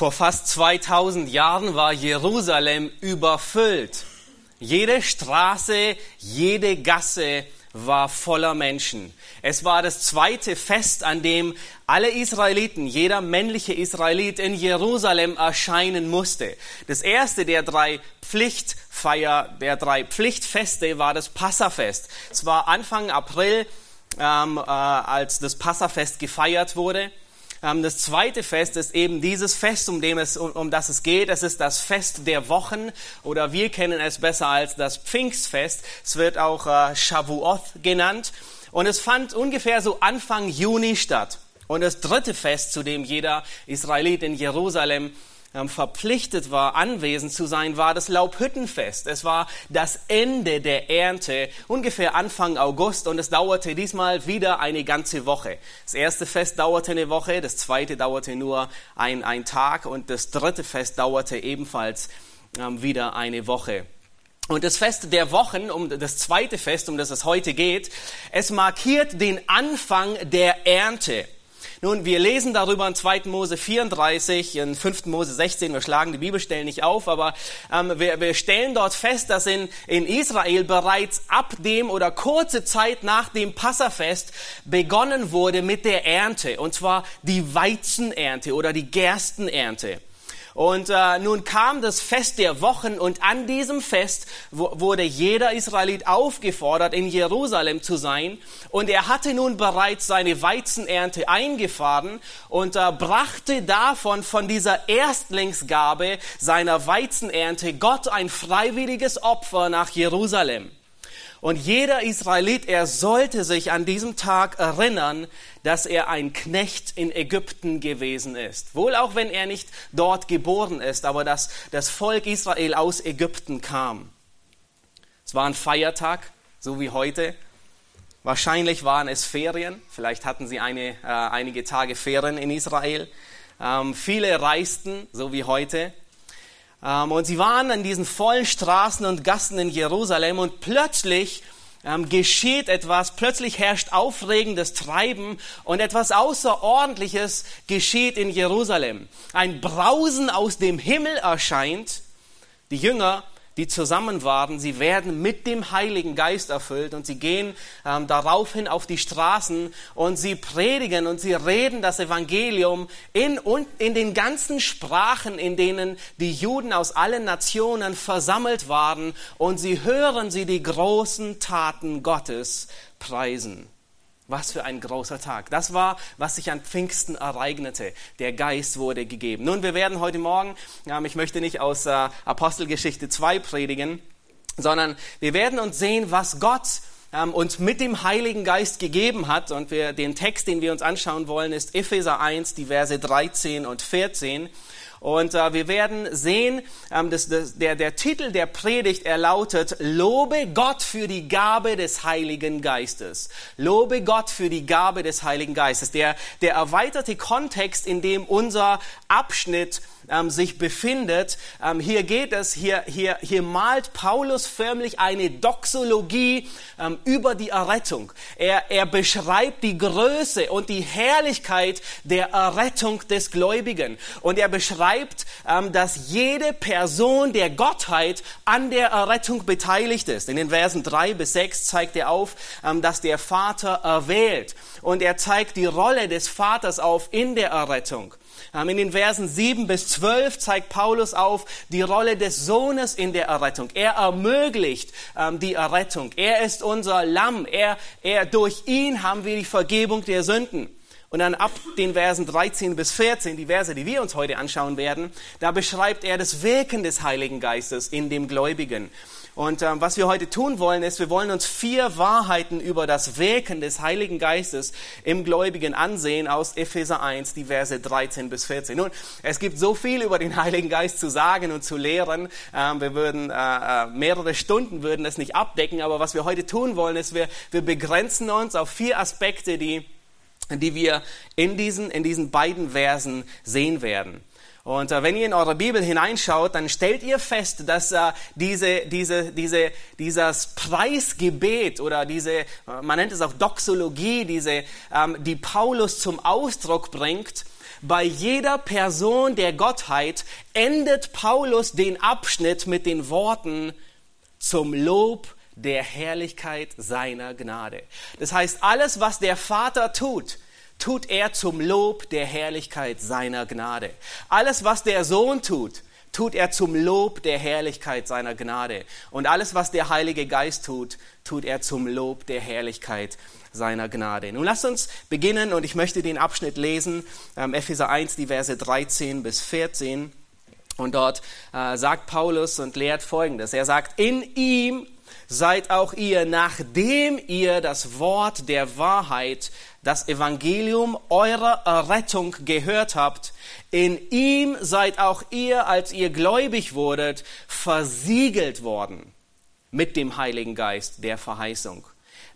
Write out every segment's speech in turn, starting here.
Vor fast 2000 Jahren war Jerusalem überfüllt. Jede Straße, jede Gasse war voller Menschen. Es war das zweite Fest, an dem alle Israeliten, jeder männliche Israelit in Jerusalem erscheinen musste. Das erste der drei Pflichtfeier, der drei Pflichtfeste war das Passafest. Es war Anfang April, ähm, äh, als das Passafest gefeiert wurde. Ähm, das zweite Fest ist eben dieses Fest, um, dem es, um, um das es geht. Es ist das Fest der Wochen oder wir kennen es besser als das Pfingstfest. Es wird auch äh, Shavuoth genannt. Und es fand ungefähr so Anfang Juni statt. Und das dritte Fest, zu dem jeder Israelit in Jerusalem verpflichtet war, anwesend zu sein, war das Laubhüttenfest. Es war das Ende der Ernte, ungefähr Anfang August, und es dauerte diesmal wieder eine ganze Woche. Das erste Fest dauerte eine Woche, das zweite dauerte nur ein, ein Tag und das dritte Fest dauerte ebenfalls ähm, wieder eine Woche. Und das Fest der Wochen, um das zweite Fest, um das es heute geht, es markiert den Anfang der Ernte. Nun, wir lesen darüber in 2. Mose 34, in 5. Mose 16, wir schlagen die Bibelstellen nicht auf, aber ähm, wir, wir stellen dort fest, dass in, in Israel bereits ab dem oder kurze Zeit nach dem Passafest begonnen wurde mit der Ernte, und zwar die Weizenernte oder die Gerstenernte. Und äh, nun kam das Fest der Wochen und an diesem Fest wurde jeder Israelit aufgefordert, in Jerusalem zu sein. Und er hatte nun bereits seine Weizenernte eingefahren und äh, brachte davon, von dieser Erstlingsgabe seiner Weizenernte, Gott ein freiwilliges Opfer nach Jerusalem. Und jeder Israelit, er sollte sich an diesem Tag erinnern, dass er ein Knecht in Ägypten gewesen ist. Wohl auch wenn er nicht dort geboren ist, aber dass das Volk Israel aus Ägypten kam. Es war ein Feiertag, so wie heute. Wahrscheinlich waren es Ferien. Vielleicht hatten sie eine, äh, einige Tage Ferien in Israel. Ähm, viele reisten, so wie heute. Ähm, und sie waren an diesen vollen Straßen und Gassen in Jerusalem und plötzlich ähm, geschieht etwas, plötzlich herrscht aufregendes Treiben und etwas Außerordentliches geschieht in Jerusalem. Ein Brausen aus dem Himmel erscheint. Die Jünger die zusammen waren, sie werden mit dem Heiligen Geist erfüllt und sie gehen ähm, daraufhin auf die Straßen und sie predigen und sie reden das Evangelium in, und in den ganzen Sprachen, in denen die Juden aus allen Nationen versammelt waren und sie hören sie die großen Taten Gottes preisen. Was für ein großer Tag. Das war, was sich an Pfingsten ereignete. Der Geist wurde gegeben. Nun, wir werden heute Morgen, ähm, ich möchte nicht aus äh, Apostelgeschichte 2 predigen, sondern wir werden uns sehen, was Gott ähm, uns mit dem Heiligen Geist gegeben hat. Und wir, den Text, den wir uns anschauen wollen, ist Epheser 1, die Verse 13 und 14. Und äh, wir werden sehen, ähm, dass, dass der, der Titel der Predigt, er lautet, Lobe Gott für die Gabe des Heiligen Geistes. Lobe Gott für die Gabe des Heiligen Geistes. Der, der erweiterte Kontext, in dem unser Abschnitt ähm, sich befindet. Ähm, hier geht es, hier, hier, hier malt Paulus förmlich eine Doxologie ähm, über die Errettung. Er, er beschreibt die Größe und die Herrlichkeit der Errettung des Gläubigen. Und er beschreibt, ähm, dass jede Person der Gottheit an der Errettung beteiligt ist. In den Versen drei bis sechs zeigt er auf, ähm, dass der Vater erwählt. Und er zeigt die Rolle des Vaters auf in der Errettung. Ähm, in den Versen 7 bis 12 zeigt Paulus auf die Rolle des Sohnes in der Errettung. Er ermöglicht ähm, die Errettung. Er ist unser Lamm. Er, er, durch ihn haben wir die Vergebung der Sünden. Und dann ab den Versen 13 bis 14, die Verse, die wir uns heute anschauen werden, da beschreibt er das Wirken des Heiligen Geistes in dem Gläubigen. Und ähm, was wir heute tun wollen, ist, wir wollen uns vier Wahrheiten über das Wirken des Heiligen Geistes im Gläubigen ansehen aus Epheser 1, die Verse 13 bis 14. Nun, es gibt so viel über den Heiligen Geist zu sagen und zu lehren. Ähm, wir würden, äh, äh mehrere Stunden würden das nicht abdecken, aber was wir heute tun wollen, ist, wir, wir begrenzen uns auf vier Aspekte, die, die wir in diesen, in diesen beiden Versen sehen werden. Und äh, wenn ihr in eure Bibel hineinschaut, dann stellt ihr fest, dass äh, diese, diese, diese, dieses Preisgebet oder diese, äh, man nennt es auch Doxologie, diese, ähm, die Paulus zum Ausdruck bringt, bei jeder Person der Gottheit endet Paulus den Abschnitt mit den Worten zum Lob der Herrlichkeit seiner Gnade. Das heißt, alles, was der Vater tut, tut er zum Lob der Herrlichkeit seiner Gnade. Alles, was der Sohn tut, tut er zum Lob der Herrlichkeit seiner Gnade. Und alles, was der Heilige Geist tut, tut er zum Lob der Herrlichkeit seiner Gnade. Nun lasst uns beginnen und ich möchte den Abschnitt lesen, ähm, Epheser 1, die Verse 13 bis 14. Und dort äh, sagt Paulus und lehrt Folgendes. Er sagt, in ihm seid auch ihr, nachdem ihr das Wort der Wahrheit, das Evangelium eurer Errettung gehört habt, in ihm seid auch ihr, als ihr gläubig wurdet, versiegelt worden mit dem Heiligen Geist der Verheißung,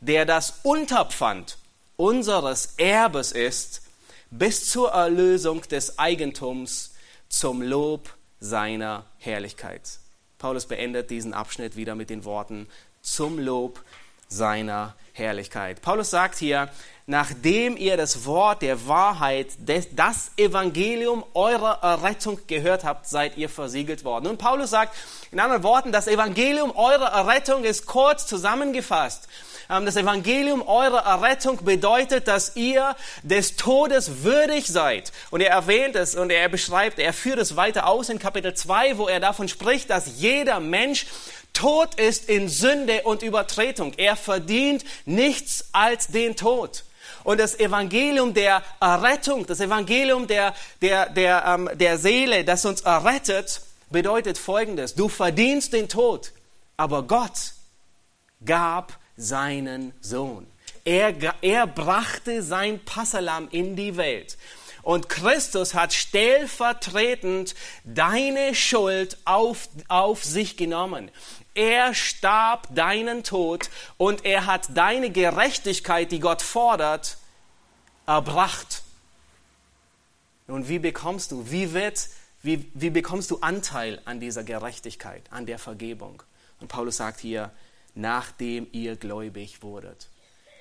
der das Unterpfand unseres Erbes ist, bis zur Erlösung des Eigentums zum Lob seiner Herrlichkeit. Paulus beendet diesen Abschnitt wieder mit den Worten zum Lob seiner Herrlichkeit. Paulus sagt hier, nachdem ihr das Wort der Wahrheit, das Evangelium eurer Errettung gehört habt, seid ihr versiegelt worden. Und Paulus sagt in anderen Worten, das Evangelium eurer Errettung ist kurz zusammengefasst. Ähm, das Evangelium eurer Errettung bedeutet, dass ihr des Todes würdig seid. Und er erwähnt es und er beschreibt, er führt es weiter aus in Kapitel 2, wo er davon spricht, dass jeder Mensch tot ist in Sünde und Übertretung. Er verdient nichts als den Tod. Und das Evangelium der Errettung, das Evangelium der, der, der, ähm, der Seele, das uns errettet, bedeutet Folgendes. Du verdienst den Tod, aber Gott gab seinen Sohn. Er, er brachte sein Passalam in die Welt. Und Christus hat stellvertretend deine Schuld auf, auf sich genommen. Er starb deinen Tod und er hat deine Gerechtigkeit, die Gott fordert, erbracht. Und wie bekommst du, wie wird, wie, wie bekommst du Anteil an dieser Gerechtigkeit, an der Vergebung? Und Paulus sagt hier, nachdem ihr gläubig wurdet,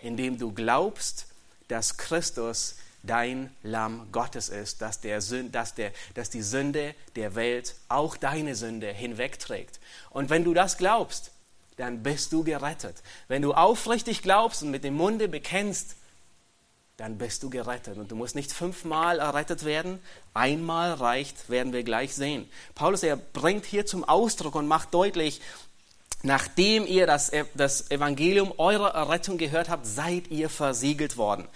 indem du glaubst, dass Christus dein Lamm Gottes ist, dass, der, dass, der, dass die Sünde der Welt auch deine Sünde hinwegträgt. Und wenn du das glaubst, dann bist du gerettet. Wenn du aufrichtig glaubst und mit dem Munde bekennst, dann bist du gerettet. Und du musst nicht fünfmal errettet werden. Einmal reicht, werden wir gleich sehen. Paulus, er bringt hier zum Ausdruck und macht deutlich, nachdem ihr das, das Evangelium eurer Errettung gehört habt, seid ihr versiegelt worden.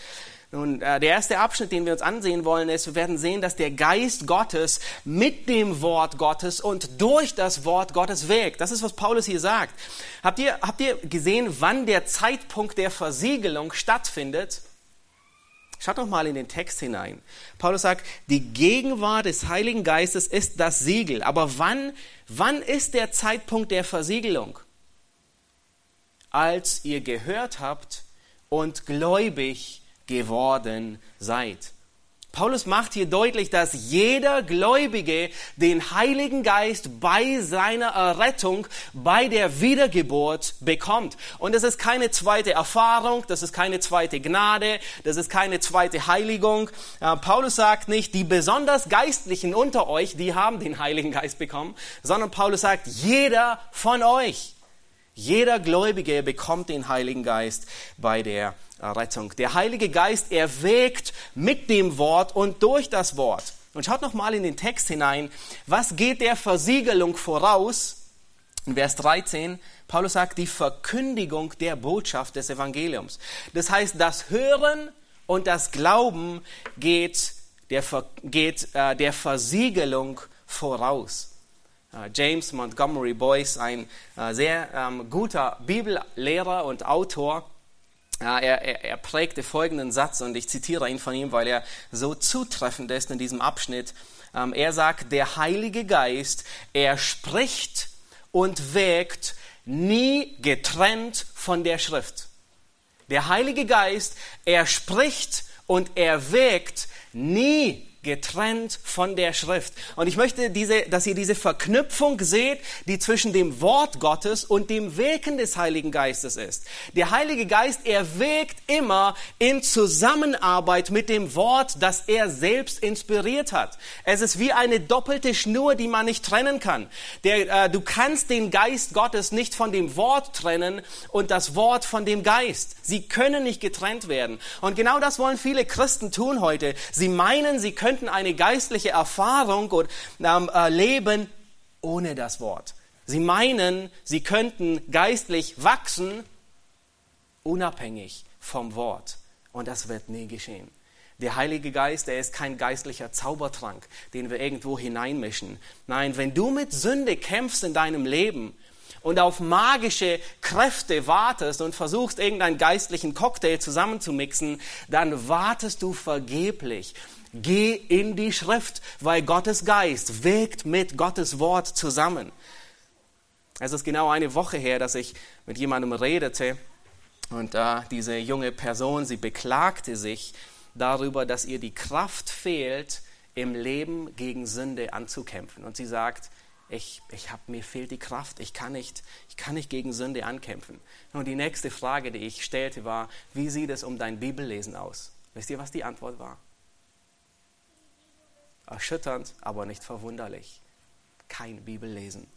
Nun, äh, der erste Abschnitt, den wir uns ansehen wollen, ist, wir werden sehen, dass der Geist Gottes mit dem Wort Gottes und durch das Wort Gottes wirkt. Das ist, was Paulus hier sagt. Habt ihr, habt ihr gesehen, wann der Zeitpunkt der Versiegelung stattfindet? Schaut doch mal in den Text hinein. Paulus sagt, die Gegenwart des Heiligen Geistes ist das Siegel. Aber wann, wann ist der Zeitpunkt der Versiegelung? Als ihr gehört habt und gläubig geworden seid. Paulus macht hier deutlich, dass jeder Gläubige den Heiligen Geist bei seiner Errettung, bei der Wiedergeburt bekommt. Und das ist keine zweite Erfahrung, das ist keine zweite Gnade, das ist keine zweite Heiligung. Paulus sagt nicht, die besonders Geistlichen unter euch, die haben den Heiligen Geist bekommen, sondern Paulus sagt, jeder von euch. Jeder Gläubige bekommt den Heiligen Geist bei der Rettung. Der Heilige Geist erwägt mit dem Wort und durch das Wort. Und schaut noch mal in den Text hinein. Was geht der Versiegelung voraus? In Vers 13, Paulus sagt, die Verkündigung der Botschaft des Evangeliums. Das heißt, das Hören und das Glauben geht der, geht, äh, der Versiegelung voraus. Äh, James Montgomery Boyce, ein äh, sehr ähm, guter Bibellehrer und Autor, er, er, er prägte folgenden Satz und ich zitiere ihn von ihm, weil er so zutreffend ist in diesem Abschnitt. Ähm, er sagt, der Heilige Geist, er spricht und wägt nie getrennt von der Schrift. Der Heilige Geist, er spricht und er wägt nie getrennt von der Schrift. Und ich möchte, diese, dass ihr diese Verknüpfung seht, die zwischen dem Wort Gottes und dem Wirken des Heiligen Geistes ist. Der Heilige Geist, er wirkt immer in Zusammenarbeit mit dem Wort, das er selbst inspiriert hat. Es ist wie eine doppelte Schnur, die man nicht trennen kann. Der, äh, du kannst den Geist Gottes nicht von dem Wort trennen und das Wort von dem Geist. Sie können nicht getrennt werden. Und genau das wollen viele Christen tun heute. Sie meinen, sie könnten eine geistliche Erfahrung und, ähm, erleben ohne das Wort. Sie meinen, sie könnten geistlich wachsen, unabhängig vom Wort. Und das wird nie geschehen. Der Heilige Geist, der ist kein geistlicher Zaubertrank, den wir irgendwo hineinmischen. Nein, wenn du mit Sünde kämpfst in deinem Leben und auf magische Kräfte wartest und versuchst, irgendeinen geistlichen Cocktail zusammenzumixen, dann wartest du vergeblich. Geh in die Schrift, weil Gottes Geist wirkt mit Gottes Wort zusammen. Es ist genau eine Woche her, dass ich mit jemandem redete und äh, diese junge Person, sie beklagte sich darüber, dass ihr die Kraft fehlt, im Leben gegen Sünde anzukämpfen. Und sie sagt, ich, ich hab, mir fehlt die Kraft, ich kann, nicht, ich kann nicht gegen Sünde ankämpfen. Und die nächste Frage, die ich stellte, war, wie sieht es um dein Bibellesen aus? Wisst ihr, was die Antwort war? Erschütternd, aber nicht verwunderlich. Kein Bibellesen.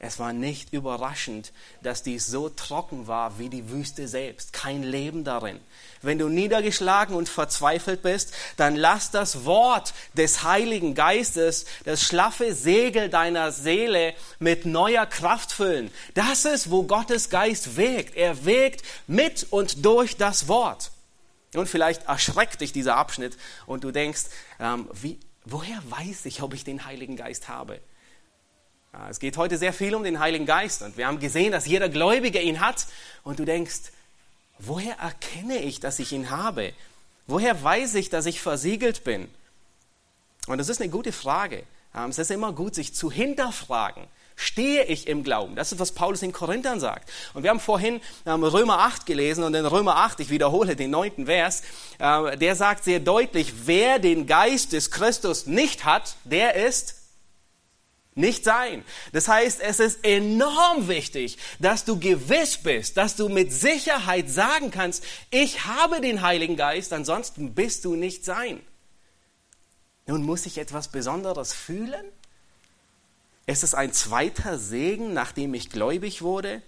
Es war nicht überraschend, dass dies so trocken war wie die Wüste selbst. Kein Leben darin. Wenn du niedergeschlagen und verzweifelt bist, dann lass das Wort des Heiligen Geistes das schlaffe Segel deiner Seele mit neuer Kraft füllen. Das ist, wo Gottes Geist wirkt. Er wirkt mit und durch das Wort. Und vielleicht erschreckt dich dieser Abschnitt und du denkst, ähm, wie, woher weiß ich, ob ich den Heiligen Geist habe? Es geht heute sehr viel um den Heiligen Geist und wir haben gesehen, dass jeder Gläubige ihn hat und du denkst, woher erkenne ich, dass ich ihn habe? Woher weiß ich, dass ich versiegelt bin? Und das ist eine gute Frage. Ähm, es ist immer gut, sich zu hinterfragen. Stehe ich im Glauben? Das ist, was Paulus in Korinthern sagt. Und wir haben vorhin Römer 8 gelesen und in Römer 8, ich wiederhole den neunten Vers, äh, der sagt sehr deutlich, wer den Geist des Christus nicht hat, der ist nicht sein. Das heißt, es ist enorm wichtig, dass du gewiss bist, dass du mit Sicherheit sagen kannst, ich habe den Heiligen Geist, ansonsten bist du nicht sein. Nun muss ich etwas Besonderes fühlen? Ist es ein zweiter Segen, nachdem ich gläubig wurde?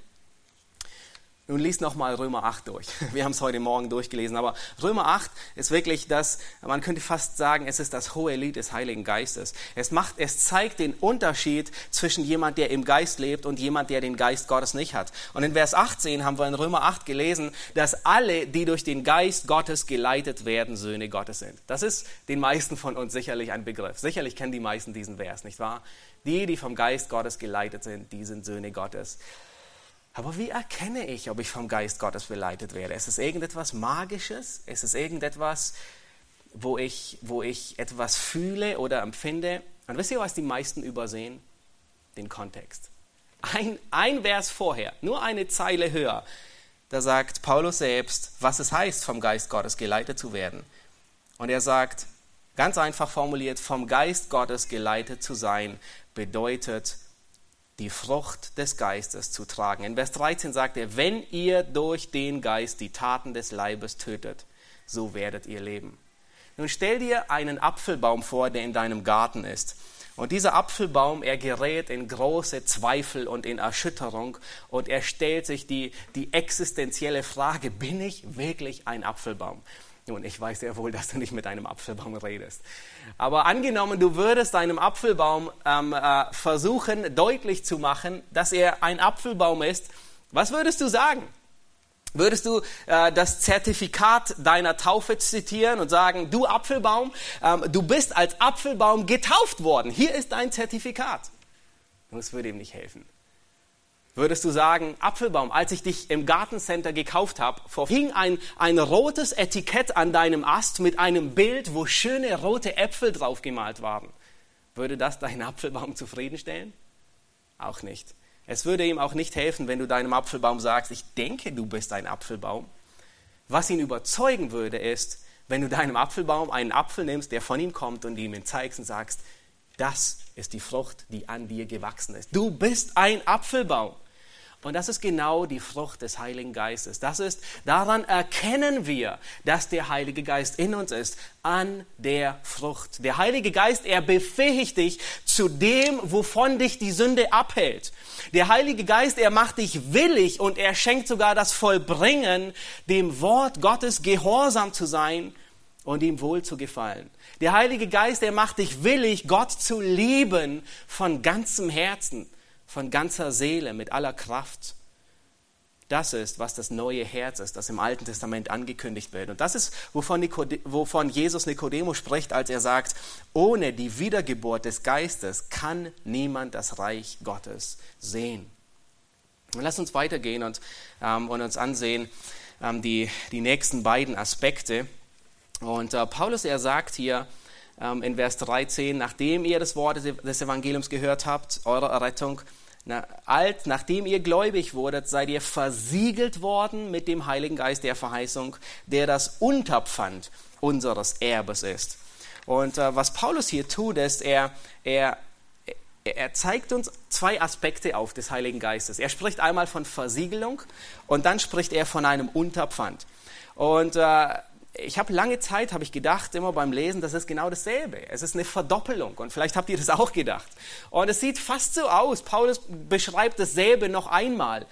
Nun lies nochmal Römer 8 durch. Wir haben es heute Morgen durchgelesen, aber Römer 8 ist wirklich das, man könnte fast sagen, es ist das hohe Lied des Heiligen Geistes. Es macht, es zeigt den Unterschied zwischen jemand, der im Geist lebt und jemand, der den Geist Gottes nicht hat. Und in Vers 18 haben wir in Römer 8 gelesen, dass alle, die durch den Geist Gottes geleitet werden, Söhne Gottes sind. Das ist den meisten von uns sicherlich ein Begriff. Sicherlich kennen die meisten diesen Vers, nicht wahr? Die, die vom Geist Gottes geleitet sind, die sind Söhne Gottes. Aber wie erkenne ich, ob ich vom Geist Gottes beleitet werde? Ist es irgendetwas Magisches? Ist es irgendetwas, wo ich, wo ich etwas fühle oder empfinde? Und wisst ihr, was die meisten übersehen? Den Kontext. Ein, ein Vers vorher, nur eine Zeile höher, da sagt Paulus selbst, was es heißt, vom Geist Gottes geleitet zu werden. Und er sagt, ganz einfach formuliert, vom Geist Gottes geleitet zu sein, bedeutet, die Frucht des Geistes zu tragen. In Vers 13 sagt er, wenn ihr durch den Geist die Taten des Leibes tötet, so werdet ihr leben. Nun stell dir einen Apfelbaum vor, der in deinem Garten ist. Und dieser Apfelbaum, er gerät in große Zweifel und in Erschütterung und er stellt sich die, die existenzielle Frage, bin ich wirklich ein Apfelbaum? Nun, ich weiß sehr wohl, dass du nicht mit einem Apfelbaum redest. Aber angenommen, du würdest einem Apfelbaum ähm, äh, versuchen, deutlich zu machen, dass er ein Apfelbaum ist, was würdest du sagen? Würdest du äh, das Zertifikat deiner Taufe zitieren und sagen, du Apfelbaum, ähm, du bist als Apfelbaum getauft worden. Hier ist dein Zertifikat. Das würde ihm nicht helfen würdest du sagen, Apfelbaum, als ich dich im Gartencenter gekauft habe, hing ein, ein rotes Etikett an deinem Ast mit einem Bild, wo schöne rote Äpfel drauf gemalt waren. Würde das deinen Apfelbaum zufriedenstellen? Auch nicht. Es würde ihm auch nicht helfen, wenn du deinem Apfelbaum sagst, ich denke, du bist ein Apfelbaum. Was ihn überzeugen würde, ist, wenn du deinem Apfelbaum einen Apfel nimmst, der von ihm kommt und ihm ihn zeigst und sagst, das ist die Frucht, die an dir gewachsen ist. Du bist ein Apfelbaum. Und das ist genau die Frucht des Heiligen Geistes. Das ist, daran erkennen wir, dass der Heilige Geist in uns ist, an der Frucht. Der Heilige Geist, er befähigt dich zu dem, wovon dich die Sünde abhält. Der Heilige Geist, er macht dich willig und er schenkt sogar das Vollbringen, dem Wort Gottes gehorsam zu sein und ihm wohl zu gefallen. Der Heilige Geist, er macht dich willig, Gott zu lieben von ganzem Herzen von ganzer Seele, mit aller Kraft. Das ist, was das neue Herz ist, das im Alten Testament angekündigt wird. Und das ist, wovon, Nikode wovon Jesus Nikodemus spricht, als er sagt, ohne die Wiedergeburt des Geistes kann niemand das Reich Gottes sehen. Und lass uns weitergehen und, ähm, und uns ansehen ähm, die, die nächsten beiden Aspekte. Und äh, Paulus, er sagt hier, in Vers 13, nachdem ihr das Wort des Evangeliums gehört habt, eure Errettung, na, alt, nachdem ihr gläubig wurdet, seid ihr versiegelt worden mit dem Heiligen Geist der Verheißung, der das Unterpfand unseres Erbes ist. Und äh, was Paulus hier tut, ist, er, er, er zeigt uns zwei Aspekte auf des Heiligen Geistes. Er spricht einmal von Versiegelung und dann spricht er von einem Unterpfand. Und äh, ich habe lange Zeit, habe ich gedacht, immer beim Lesen, das ist genau dasselbe. Es ist eine Verdoppelung und vielleicht habt ihr das auch gedacht. Und es sieht fast so aus. Paulus beschreibt dasselbe noch einmal.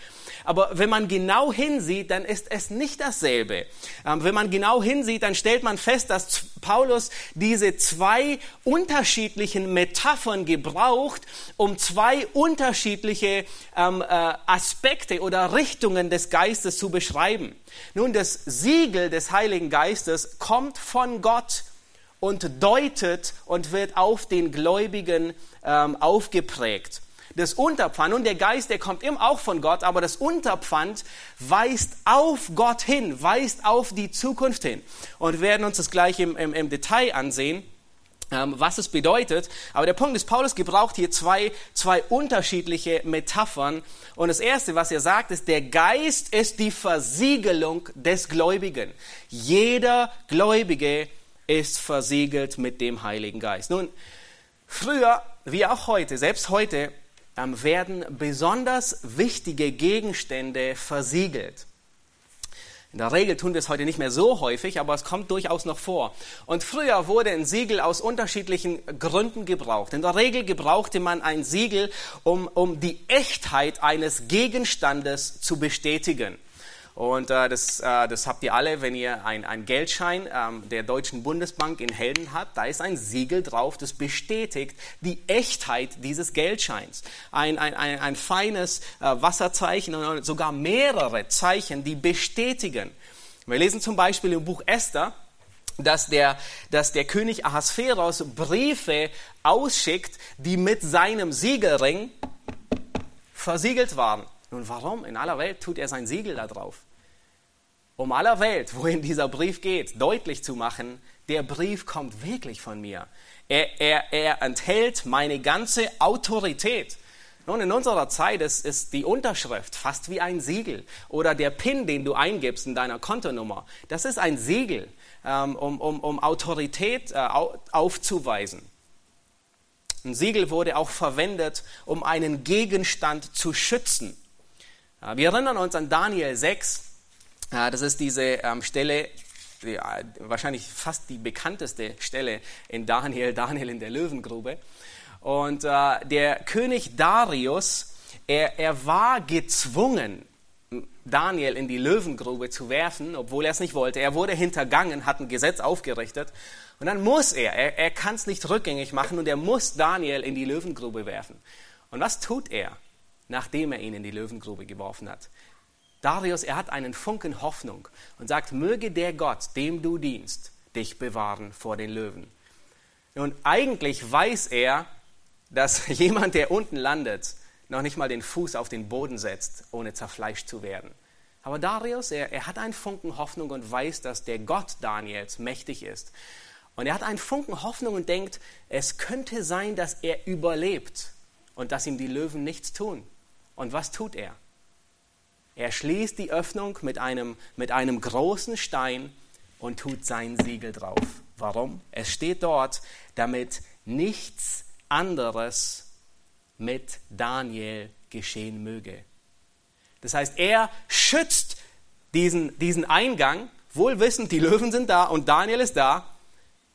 Aber wenn man genau hinsieht, dann ist es nicht dasselbe. Ähm, wenn man genau hinsieht, dann stellt man fest, dass Paulus diese zwei unterschiedlichen Metaphern gebraucht, um zwei unterschiedliche ähm, äh, Aspekte oder Richtungen des Geistes zu beschreiben. Nun, das Siegel des Heiligen Geistes kommt von Gott und deutet und wird auf den Gläubigen ähm, aufgeprägt. Das Unterpfand, und der Geist, der kommt immer auch von Gott, aber das Unterpfand weist auf Gott hin, weist auf die Zukunft hin. Und wir werden uns das gleich im, im, im Detail ansehen. Ähm, was es bedeutet. Aber der Punkt ist, Paulus gebraucht hier zwei, zwei unterschiedliche Metaphern. Und das Erste, was er sagt, ist, der Geist ist die Versiegelung des Gläubigen. Jeder Gläubige ist versiegelt mit dem Heiligen Geist. Nun, früher wie auch heute, selbst heute, ähm, werden besonders wichtige Gegenstände versiegelt. In der Regel tun wir es heute nicht mehr so häufig, aber es kommt durchaus noch vor. Und früher wurde ein Siegel aus unterschiedlichen Gründen gebraucht. In der Regel gebrauchte man ein Siegel, um, um die Echtheit eines Gegenstandes zu bestätigen. Und äh, das, äh, das habt ihr alle, wenn ihr einen Geldschein ähm, der Deutschen Bundesbank in Helden habt. Da ist ein Siegel drauf, das bestätigt die Echtheit dieses Geldscheins. Ein, ein, ein, ein feines äh, Wasserzeichen und sogar mehrere Zeichen, die bestätigen. Wir lesen zum Beispiel im Buch Esther, dass der, dass der König Ahasveros Briefe ausschickt, die mit seinem Siegelring versiegelt waren. Nun, warum in aller Welt tut er sein Siegel da drauf? Um aller Welt, wohin dieser Brief geht, deutlich zu machen, der Brief kommt wirklich von mir. Er, er, er enthält meine ganze Autorität. Nun, in unserer Zeit ist, ist die Unterschrift fast wie ein Siegel oder der PIN, den du eingibst in deiner Kontonummer. Das ist ein Siegel, ähm, um, um, um Autorität äh, aufzuweisen. Ein Siegel wurde auch verwendet, um einen Gegenstand zu schützen. Wir erinnern uns an Daniel 6. Das ist diese ähm, Stelle, die, äh, wahrscheinlich fast die bekannteste Stelle in Daniel, Daniel in der Löwengrube. Und äh, der König Darius, er, er war gezwungen, Daniel in die Löwengrube zu werfen, obwohl er es nicht wollte. Er wurde hintergangen, hat ein Gesetz aufgerichtet. Und dann muss er, er, er kann es nicht rückgängig machen und er muss Daniel in die Löwengrube werfen. Und was tut er? Nachdem er ihn in die Löwengrube geworfen hat. Darius, er hat einen Funken Hoffnung und sagt, möge der Gott, dem du dienst, dich bewahren vor den Löwen. Und eigentlich weiß er, dass jemand, der unten landet, noch nicht mal den Fuß auf den Boden setzt, ohne zerfleischt zu werden. Aber Darius, er, er hat einen Funken Hoffnung und weiß, dass der Gott Daniels mächtig ist. Und er hat einen Funken Hoffnung und denkt, es könnte sein, dass er überlebt und dass ihm die Löwen nichts tun. Und was tut er? Er schließt die Öffnung mit einem, mit einem großen Stein, und tut sein Siegel drauf. Warum? Es steht dort, damit nichts anderes mit Daniel geschehen möge. Das heißt, er schützt diesen, diesen Eingang, wohl wissend, die Löwen sind da und Daniel ist da,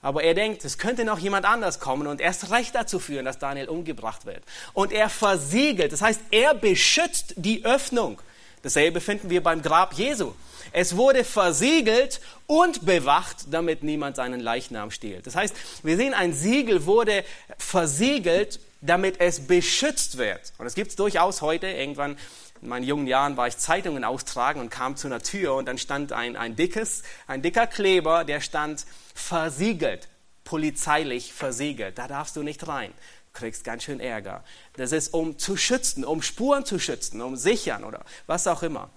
aber er denkt, es könnte noch jemand anders kommen und erst recht dazu führen, dass Daniel umgebracht wird. Und er versiegelt, das heißt, er beschützt die Öffnung. Dasselbe finden wir beim Grab Jesu. Es wurde versiegelt und bewacht, damit niemand seinen Leichnam stiehlt. Das heißt, wir sehen, ein Siegel wurde versiegelt, damit es beschützt wird. Und es gibt es durchaus heute. Irgendwann in meinen jungen Jahren war ich Zeitungen austragen und kam zu einer Tür und dann stand ein, ein dickes, ein dicker Kleber, der stand versiegelt, polizeilich versiegelt. Da darfst du nicht rein. Du kriegst ganz schön Ärger. Das ist um zu schützen, um Spuren zu schützen, um sichern oder was auch immer.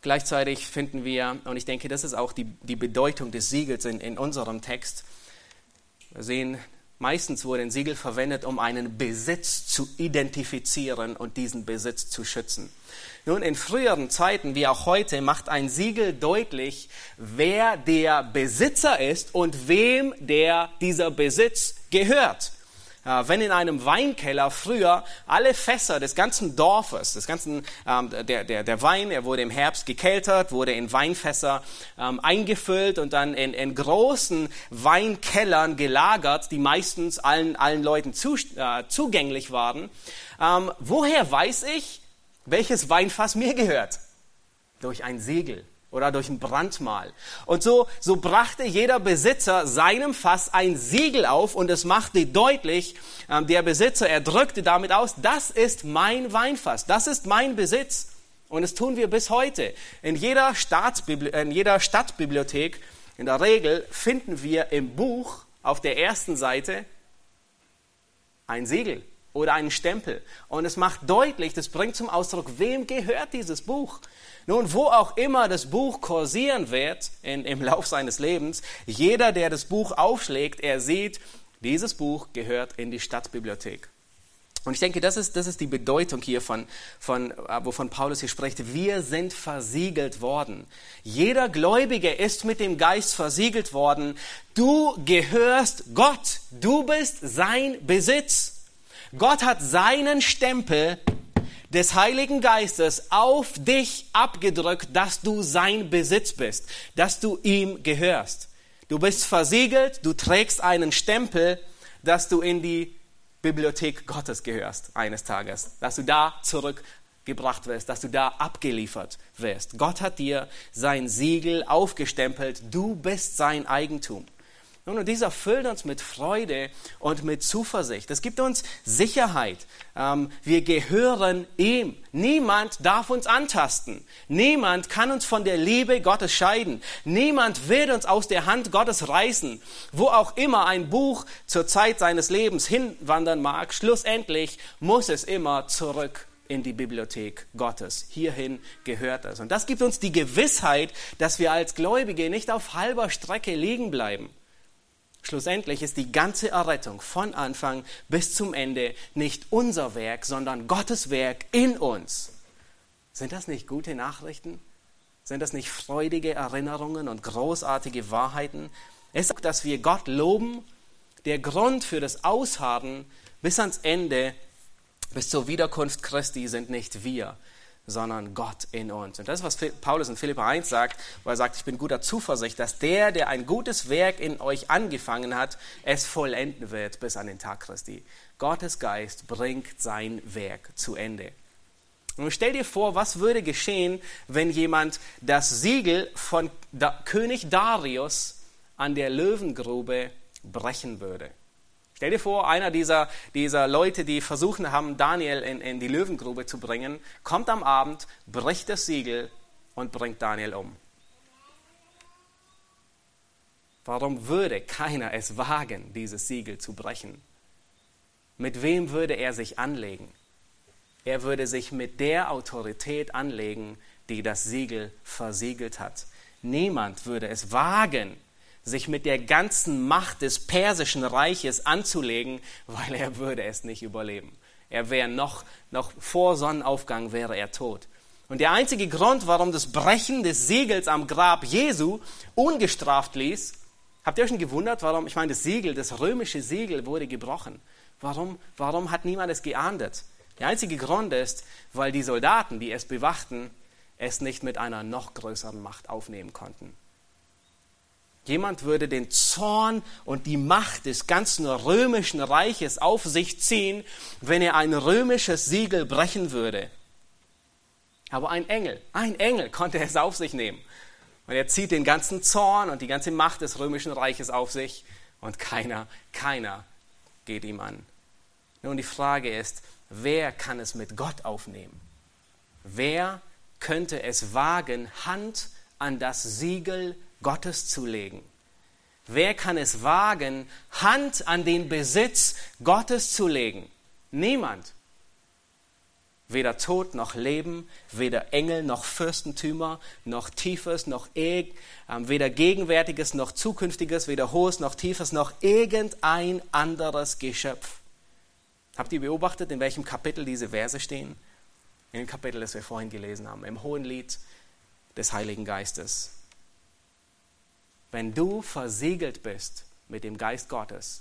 Gleichzeitig finden wir, und ich denke, das ist auch die, die Bedeutung des Siegels in, in unserem Text, wir sehen, meistens wurde ein Siegel verwendet, um einen Besitz zu identifizieren und diesen Besitz zu schützen. Nun, in früheren Zeiten wie auch heute macht ein Siegel deutlich, wer der Besitzer ist und wem der dieser Besitz gehört. Wenn in einem Weinkeller früher alle Fässer des ganzen Dorfes, des ganzen, ähm, der, der, der Wein, er wurde im Herbst gekeltert, wurde in Weinfässer ähm, eingefüllt und dann in, in großen Weinkellern gelagert, die meistens allen, allen Leuten zu, äh, zugänglich waren. Ähm, woher weiß ich, welches Weinfass mir gehört? Durch ein Segel oder durch ein Brandmal. Und so, so brachte jeder Besitzer seinem Fass ein Siegel auf und es machte deutlich, ähm, der Besitzer, er drückte damit aus, das ist mein Weinfass, das ist mein Besitz. Und das tun wir bis heute. In jeder, in jeder Stadtbibliothek, in der Regel, finden wir im Buch auf der ersten Seite ein Siegel oder einen Stempel. Und es macht deutlich, das bringt zum Ausdruck, wem gehört dieses Buch. Nun, wo auch immer das Buch kursieren wird in, im Lauf seines Lebens, jeder, der das Buch aufschlägt, er sieht, dieses Buch gehört in die Stadtbibliothek. Und ich denke, das ist, das ist die Bedeutung hier von, von, äh, wovon Paulus hier spricht. Wir sind versiegelt worden. Jeder Gläubige ist mit dem Geist versiegelt worden. Du gehörst Gott. Du bist sein Besitz. Gott hat seinen Stempel des Heiligen Geistes auf dich abgedrückt, dass du sein Besitz bist, dass du ihm gehörst. Du bist versiegelt, du trägst einen Stempel, dass du in die Bibliothek Gottes gehörst eines Tages, dass du da zurückgebracht wirst, dass du da abgeliefert wirst. Gott hat dir sein Siegel aufgestempelt, du bist sein Eigentum. Nun, und dies erfüllt uns mit Freude und mit Zuversicht. Es gibt uns Sicherheit. Ähm, wir gehören ihm. Niemand darf uns antasten. Niemand kann uns von der Liebe Gottes scheiden. Niemand wird uns aus der Hand Gottes reißen. Wo auch immer ein Buch zur Zeit seines Lebens hinwandern mag, schlussendlich muss es immer zurück in die Bibliothek Gottes. Hierhin gehört es. Und das gibt uns die Gewissheit, dass wir als Gläubige nicht auf halber Strecke liegen bleiben. Schlussendlich ist die ganze Errettung von Anfang bis zum Ende nicht unser Werk, sondern Gottes Werk in uns. Sind das nicht gute Nachrichten? Sind das nicht freudige Erinnerungen und großartige Wahrheiten? Es ist, dass wir Gott loben. Der Grund für das Ausharren bis ans Ende, bis zur Wiederkunft Christi sind nicht wir, sondern Gott in uns. Und das ist, was Paulus in Philippa 1 sagt, wo er sagt, ich bin guter Zuversicht, dass der, der ein gutes Werk in euch angefangen hat, es vollenden wird bis an den Tag Christi. Gottes Geist bringt sein Werk zu Ende. Und stell dir vor, was würde geschehen, wenn jemand das Siegel von König Darius an der Löwengrube brechen würde. Stell dir vor, einer dieser, dieser Leute, die versuchen haben, Daniel in, in die Löwengrube zu bringen, kommt am Abend, bricht das Siegel und bringt Daniel um. Warum würde keiner es wagen, dieses Siegel zu brechen? Mit wem würde er sich anlegen? Er würde sich mit der Autorität anlegen, die das Siegel versiegelt hat. Niemand würde es wagen, sich mit der ganzen Macht des persischen Reiches anzulegen, weil er würde es nicht überleben. Er wäre noch, noch vor Sonnenaufgang wäre er tot. Und der einzige Grund, warum das Brechen des Siegels am Grab Jesu ungestraft ließ, habt ihr euch schon gewundert, warum, ich meine, das Siegel, das römische Siegel wurde gebrochen. Warum, warum hat niemand es geahndet? Der einzige Grund ist, weil die Soldaten, die es bewachten, es nicht mit einer noch größeren Macht aufnehmen konnten. Jemand würde den Zorn und die Macht des ganzen römischen Reiches auf sich ziehen, wenn er ein römisches Siegel brechen würde. Aber ein Engel, ein Engel konnte es auf sich nehmen. Und er zieht den ganzen Zorn und die ganze Macht des römischen Reiches auf sich und keiner, keiner geht ihm an. Nun die Frage ist, wer kann es mit Gott aufnehmen? Wer könnte es wagen, Hand an das Siegel Gottes zu legen? Wer kann es wagen, Hand an den Besitz Gottes zu legen? Niemand. Weder Tod noch Leben, weder Engel noch Fürstentümer, noch Tiefes noch e weder Gegenwärtiges noch Zukünftiges, weder Hohes noch Tiefes noch irgendein anderes Geschöpf. Habt ihr beobachtet, in welchem Kapitel diese Verse stehen? In dem Kapitel, das wir vorhin gelesen haben, im Hohen Lied des Heiligen Geistes. Wenn du versiegelt bist mit dem Geist Gottes,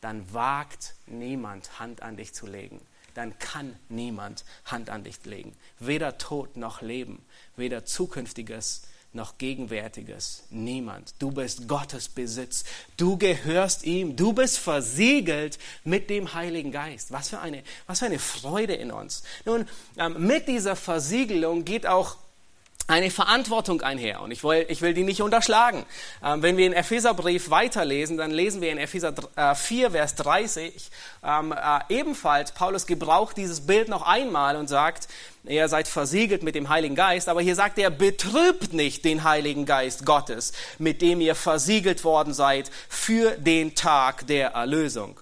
dann wagt niemand Hand an dich zu legen. Dann kann niemand Hand an dich legen. Weder Tod noch Leben, weder Zukünftiges noch Gegenwärtiges. Niemand. Du bist Gottes Besitz. Du gehörst ihm. Du bist versiegelt mit dem Heiligen Geist. Was für eine, was für eine Freude in uns. Nun, ähm, mit dieser Versiegelung geht auch eine Verantwortung einher. Und ich will, ich will die nicht unterschlagen. Ähm, wenn wir in Epheserbrief weiterlesen, dann lesen wir in Epheser 4, äh, Vers 30 ähm, äh, ebenfalls, Paulus gebraucht dieses Bild noch einmal und sagt, ihr seid versiegelt mit dem Heiligen Geist, aber hier sagt er, betrübt nicht den Heiligen Geist Gottes, mit dem ihr versiegelt worden seid für den Tag der Erlösung.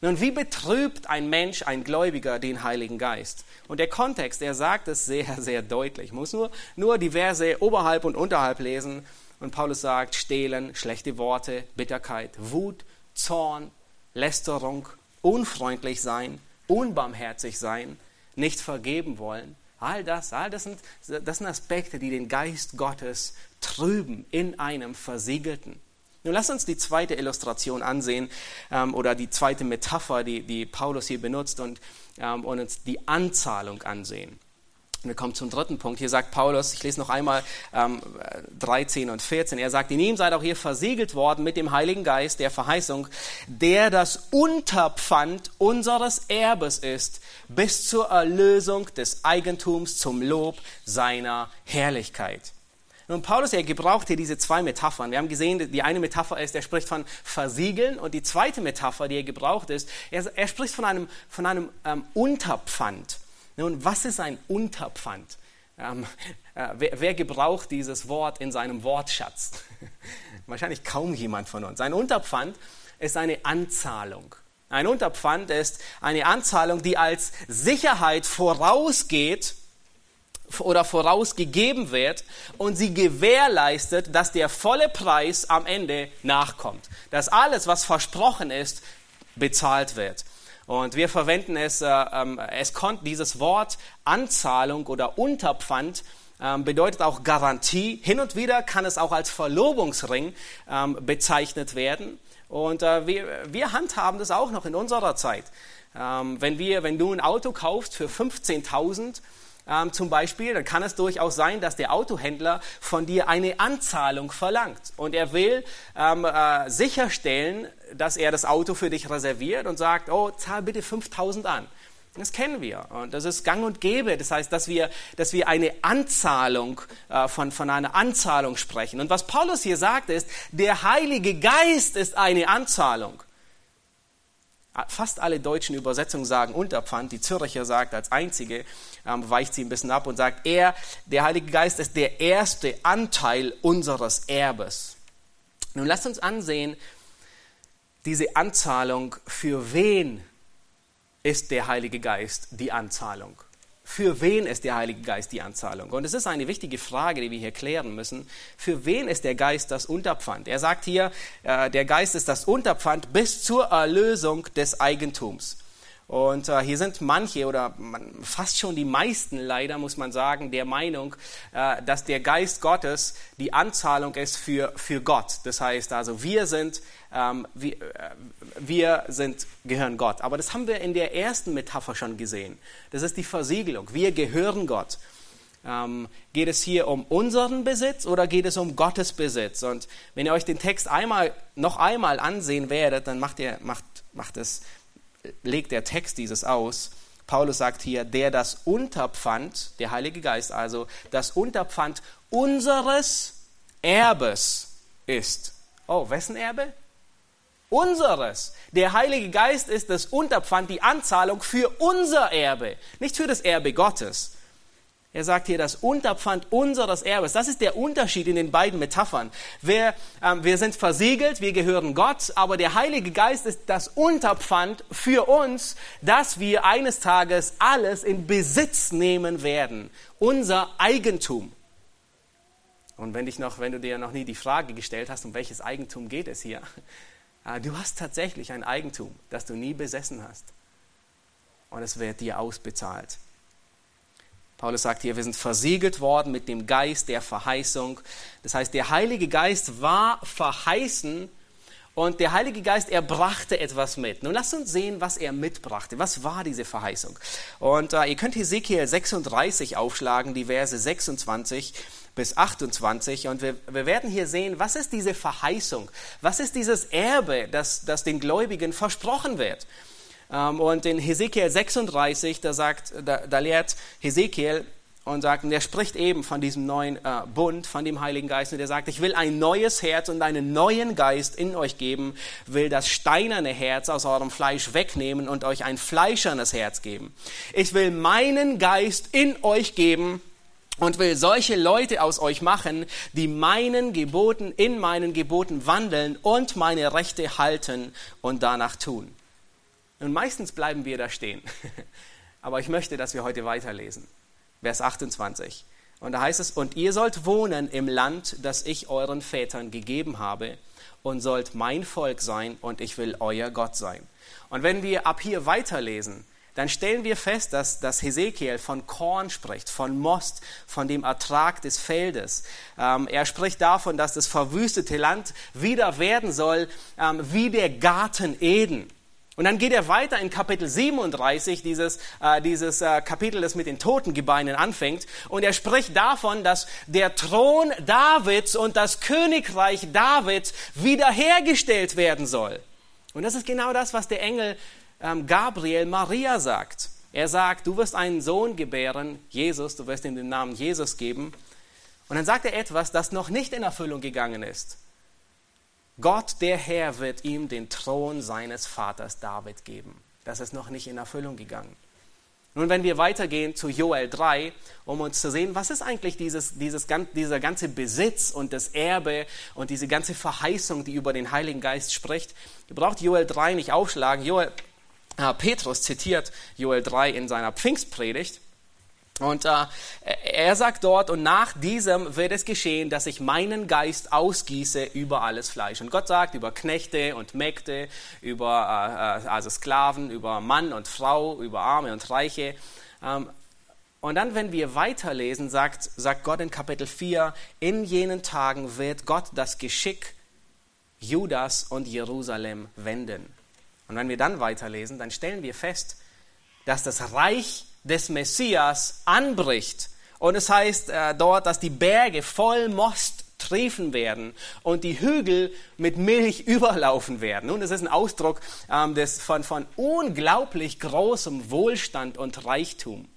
Nun, wie betrübt ein Mensch, ein Gläubiger, den Heiligen Geist? Und der Kontext, er sagt es sehr, sehr deutlich. Ich muss nur, nur die Verse oberhalb und unterhalb lesen. Und Paulus sagt, stehlen, schlechte Worte, Bitterkeit, Wut, Zorn, Lästerung, unfreundlich sein, unbarmherzig sein, nicht vergeben wollen. All das, all das sind, das sind Aspekte, die den Geist Gottes trüben in einem Versiegelten. Nun lass uns die zweite Illustration ansehen ähm, oder die zweite Metapher, die, die Paulus hier benutzt und, ähm, und uns die Anzahlung ansehen. Wir kommen zum dritten Punkt. Hier sagt Paulus, ich lese noch einmal ähm, 13 und 14, er sagt, in ihm seid auch hier versiegelt worden mit dem Heiligen Geist der Verheißung, der das Unterpfand unseres Erbes ist, bis zur Erlösung des Eigentums zum Lob seiner Herrlichkeit. Nun, Paulus, er gebraucht hier diese zwei Metaphern. Wir haben gesehen, die eine Metapher ist, er spricht von Versiegeln und die zweite Metapher, die er gebraucht ist, er, er spricht von einem, von einem ähm, Unterpfand. Nun, was ist ein Unterpfand? Ähm, äh, wer, wer, gebraucht dieses Wort in seinem Wortschatz? Wahrscheinlich kaum jemand von uns. Ein Unterpfand ist eine Anzahlung. Ein Unterpfand ist eine Anzahlung, die als Sicherheit vorausgeht oder vorausgegeben wird und sie gewährleistet, dass der volle Preis am Ende nachkommt. Dass alles, was versprochen ist, bezahlt wird. Und wir verwenden es, äh, ähm, es kommt dieses Wort Anzahlung oder Unterpfand ähm, bedeutet auch Garantie. Hin und wieder kann es auch als Verlobungsring ähm, bezeichnet werden. Und äh, wir, wir handhaben das auch noch in unserer Zeit. Ähm, wenn, wir, wenn du ein Auto kaufst für 15.000, ähm, zum Beispiel, dann kann es durchaus sein, dass der Autohändler von dir eine Anzahlung verlangt. Und er will ähm, äh, sicherstellen, dass er das Auto für dich reserviert und sagt, oh, zahl bitte 5000 an. Das kennen wir und das ist gang und gäbe. Das heißt, dass wir, dass wir eine Anzahlung äh, von, von einer Anzahlung sprechen. Und was Paulus hier sagt ist, der Heilige Geist ist eine Anzahlung. Fast alle deutschen Übersetzungen sagen Unterpfand. Die Zürcher sagt als einzige, ähm, weicht sie ein bisschen ab und sagt, er, der Heilige Geist ist der erste Anteil unseres Erbes. Nun lasst uns ansehen, diese Anzahlung, für wen ist der Heilige Geist die Anzahlung? Für wen ist der Heilige Geist die Anzahlung? Und es ist eine wichtige Frage, die wir hier klären müssen. Für wen ist der Geist das Unterpfand? Er sagt hier, äh, der Geist ist das Unterpfand bis zur Erlösung des Eigentums. Und äh, hier sind manche oder man, fast schon die meisten leider, muss man sagen, der Meinung, äh, dass der Geist Gottes die Anzahlung ist für, für Gott. Das heißt also, wir sind, ähm, wir, äh, wir sind, gehören Gott. Aber das haben wir in der ersten Metapher schon gesehen. Das ist die Versiegelung. Wir gehören Gott. Ähm, geht es hier um unseren Besitz oder geht es um Gottes Besitz? Und wenn ihr euch den Text einmal, noch einmal ansehen werdet, dann macht, ihr, macht, macht es legt der Text dieses aus. Paulus sagt hier, der das Unterpfand, der Heilige Geist also, das Unterpfand unseres Erbes ist. Oh, wessen Erbe? Unseres. Der Heilige Geist ist das Unterpfand, die Anzahlung für unser Erbe, nicht für das Erbe Gottes. Er sagt hier das Unterpfand unseres Erbes. Das ist der Unterschied in den beiden Metaphern. Wir, ähm, wir sind versiegelt, wir gehören Gott, aber der Heilige Geist ist das Unterpfand für uns, dass wir eines Tages alles in Besitz nehmen werden. Unser Eigentum. Und wenn, dich noch, wenn du dir noch nie die Frage gestellt hast, um welches Eigentum geht es hier, äh, du hast tatsächlich ein Eigentum, das du nie besessen hast. Und es wird dir ausbezahlt. Paulus sagt hier, wir sind versiegelt worden mit dem Geist der Verheißung. Das heißt, der Heilige Geist war verheißen und der Heilige Geist, er brachte etwas mit. Nun lasst uns sehen, was er mitbrachte. Was war diese Verheißung? Und äh, ihr könnt Hesekiel 36 aufschlagen, die Verse 26 bis 28. Und wir, wir werden hier sehen, was ist diese Verheißung? Was ist dieses Erbe, das, das den Gläubigen versprochen wird? Ähm, und in Hesekiel 36, da, sagt, da, da lehrt Hesekiel und sagt, und er spricht eben von diesem neuen äh, Bund, von dem Heiligen Geist, und er sagt, ich will ein neues Herz und einen neuen Geist in euch geben, will das steinerne Herz aus eurem Fleisch wegnehmen und euch ein fleischernes Herz geben. Ich will meinen Geist in euch geben und will solche Leute aus euch machen, die meinen Geboten, in meinen Geboten wandeln und meine Rechte halten und danach tun. Und meistens bleiben wir da stehen. Aber ich möchte, dass wir heute weiterlesen. Vers 28. Und da heißt es, und ihr sollt wohnen im Land, das ich euren Vätern gegeben habe, und sollt mein Volk sein, und ich will euer Gott sein. Und wenn wir ab hier weiterlesen, dann stellen wir fest, dass, dass Hesekiel von Korn spricht, von Most, von dem Ertrag des Feldes. Ähm, er spricht davon, dass das verwüstete Land wieder werden soll ähm, wie der Garten Eden. Und dann geht er weiter in Kapitel 37, dieses, äh, dieses äh, Kapitel, das mit den Totengebeinen anfängt. Und er spricht davon, dass der Thron Davids und das Königreich Davids wiederhergestellt werden soll. Und das ist genau das, was der Engel ähm, Gabriel Maria sagt. Er sagt, du wirst einen Sohn gebären, Jesus, du wirst ihm den Namen Jesus geben. Und dann sagt er etwas, das noch nicht in Erfüllung gegangen ist. Gott, der Herr, wird ihm den Thron seines Vaters David geben. Das ist noch nicht in Erfüllung gegangen. Nun, wenn wir weitergehen zu Joel 3, um uns zu sehen, was ist eigentlich dieses, dieses, dieser ganze Besitz und das Erbe und diese ganze Verheißung, die über den Heiligen Geist spricht. Ihr braucht Joel 3 nicht aufschlagen. Joel, äh, Petrus zitiert Joel 3 in seiner Pfingstpredigt. Und äh, er sagt dort, und nach diesem wird es geschehen, dass ich meinen Geist ausgieße über alles Fleisch. Und Gott sagt über Knechte und Mägde, über äh, äh, also Sklaven, über Mann und Frau, über Arme und Reiche. Ähm, und dann, wenn wir weiterlesen, sagt, sagt Gott in Kapitel 4, in jenen Tagen wird Gott das Geschick Judas und Jerusalem wenden. Und wenn wir dann weiterlesen, dann stellen wir fest, dass das Reich des Messias anbricht. Und es heißt äh, dort, dass die Berge voll Most triefen werden und die Hügel mit Milch überlaufen werden. Nun, das ist ein Ausdruck ähm, des, von, von unglaublich großem Wohlstand und Reichtum.